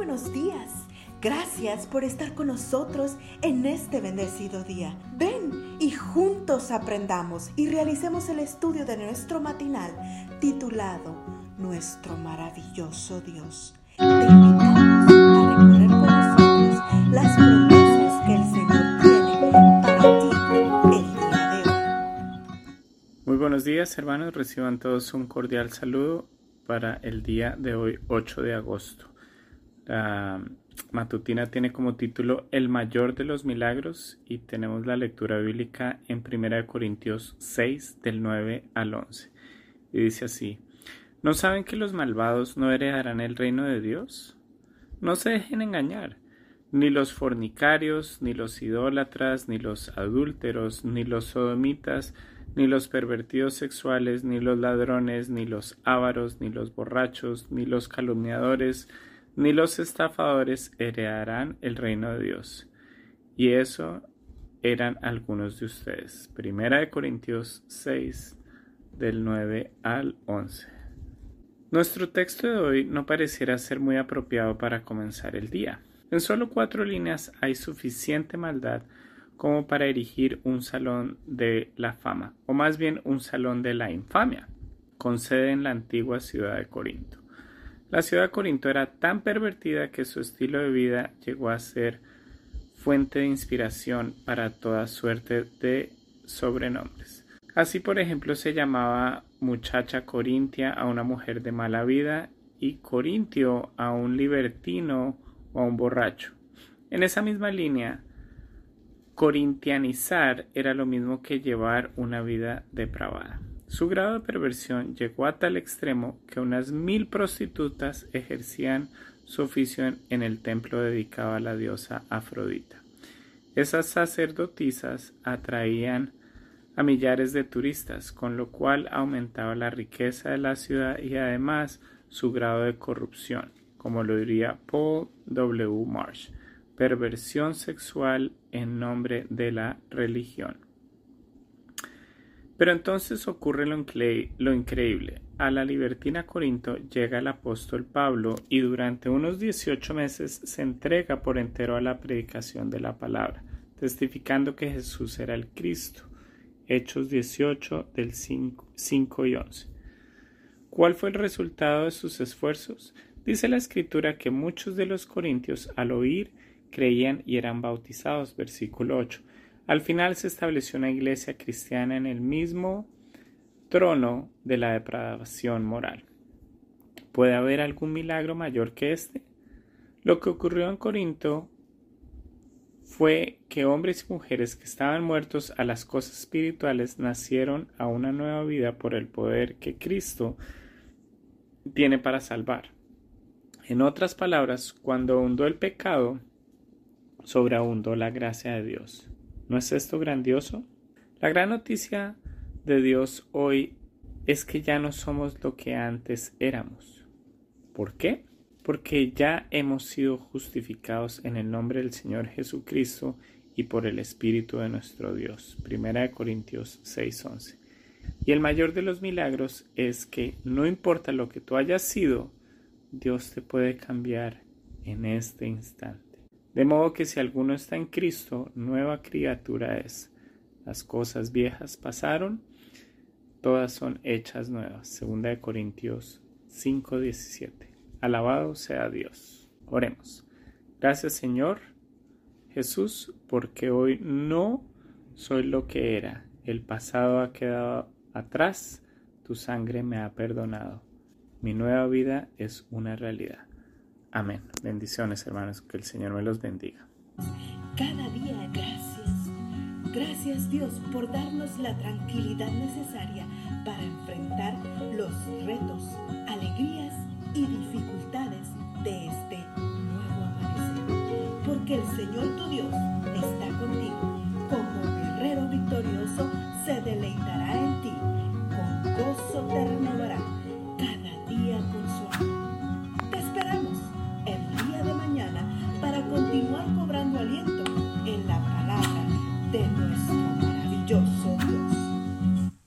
buenos días. Gracias por estar con nosotros en este bendecido día. Ven y juntos aprendamos y realicemos el estudio de nuestro matinal titulado Nuestro maravilloso Dios. Te invitamos a recorrer con nosotros las promesas que el Señor tiene para ti el día de hoy. Muy buenos días hermanos, reciban todos un cordial saludo para el día de hoy 8 de agosto. La matutina tiene como título El mayor de los milagros y tenemos la lectura bíblica en 1 Corintios 6 del 9 al 11. Y dice así, ¿no saben que los malvados no heredarán el reino de Dios? No se dejen engañar, ni los fornicarios, ni los idólatras, ni los adúlteros, ni los sodomitas, ni los pervertidos sexuales, ni los ladrones, ni los ávaros, ni los borrachos, ni los calumniadores, ni los estafadores heredarán el reino de Dios. Y eso eran algunos de ustedes. Primera de Corintios 6, del 9 al 11. Nuestro texto de hoy no pareciera ser muy apropiado para comenzar el día. En solo cuatro líneas hay suficiente maldad como para erigir un salón de la fama, o más bien un salón de la infamia, con sede en la antigua ciudad de Corinto. La ciudad de Corinto era tan pervertida que su estilo de vida llegó a ser fuente de inspiración para toda suerte de sobrenombres. Así, por ejemplo, se llamaba muchacha corintia a una mujer de mala vida y corintio a un libertino o a un borracho. En esa misma línea, Corintianizar era lo mismo que llevar una vida depravada. Su grado de perversión llegó a tal extremo que unas mil prostitutas ejercían su oficio en el templo dedicado a la diosa Afrodita. Esas sacerdotisas atraían a millares de turistas, con lo cual aumentaba la riqueza de la ciudad y además su grado de corrupción, como lo diría Paul W. Marsh perversión sexual en nombre de la religión. Pero entonces ocurre lo, lo, increíble. A la libertina Corinto llega el apóstol Pablo y durante unos 18 meses se entrega por entero a la predicación de la palabra, testificando que Jesús era el Cristo. Hechos 18 del 5, 5 y 11. ¿Cuál fue el resultado de sus esfuerzos? Dice la escritura que muchos de los corintios al oír creían y eran bautizados. Versículo 8. Al final se estableció una iglesia cristiana en el mismo trono de la depravación moral. ¿Puede haber algún milagro mayor que este? Lo que ocurrió en Corinto fue que hombres y mujeres que estaban muertos a las cosas espirituales nacieron a una nueva vida por el poder que Cristo tiene para salvar. En otras palabras, cuando hundó el pecado, sobreabundó la gracia de Dios. ¿No es esto grandioso? La gran noticia de Dios hoy es que ya no somos lo que antes éramos. ¿Por qué? Porque ya hemos sido justificados en el nombre del Señor Jesucristo y por el Espíritu de nuestro Dios. Primera de Corintios 6:11. Y el mayor de los milagros es que no importa lo que tú hayas sido, Dios te puede cambiar en este instante. De modo que si alguno está en Cristo, nueva criatura es. Las cosas viejas pasaron, todas son hechas nuevas. Segunda de Corintios 5:17. Alabado sea Dios. Oremos. Gracias Señor Jesús, porque hoy no soy lo que era. El pasado ha quedado atrás, tu sangre me ha perdonado. Mi nueva vida es una realidad. Amén. Bendiciones, hermanos. Que el Señor me los bendiga. Cada día gracias. Gracias Dios por darnos la tranquilidad necesaria para enfrentar los retos, alegrías y dificultades de este nuevo amanecer. Porque el Señor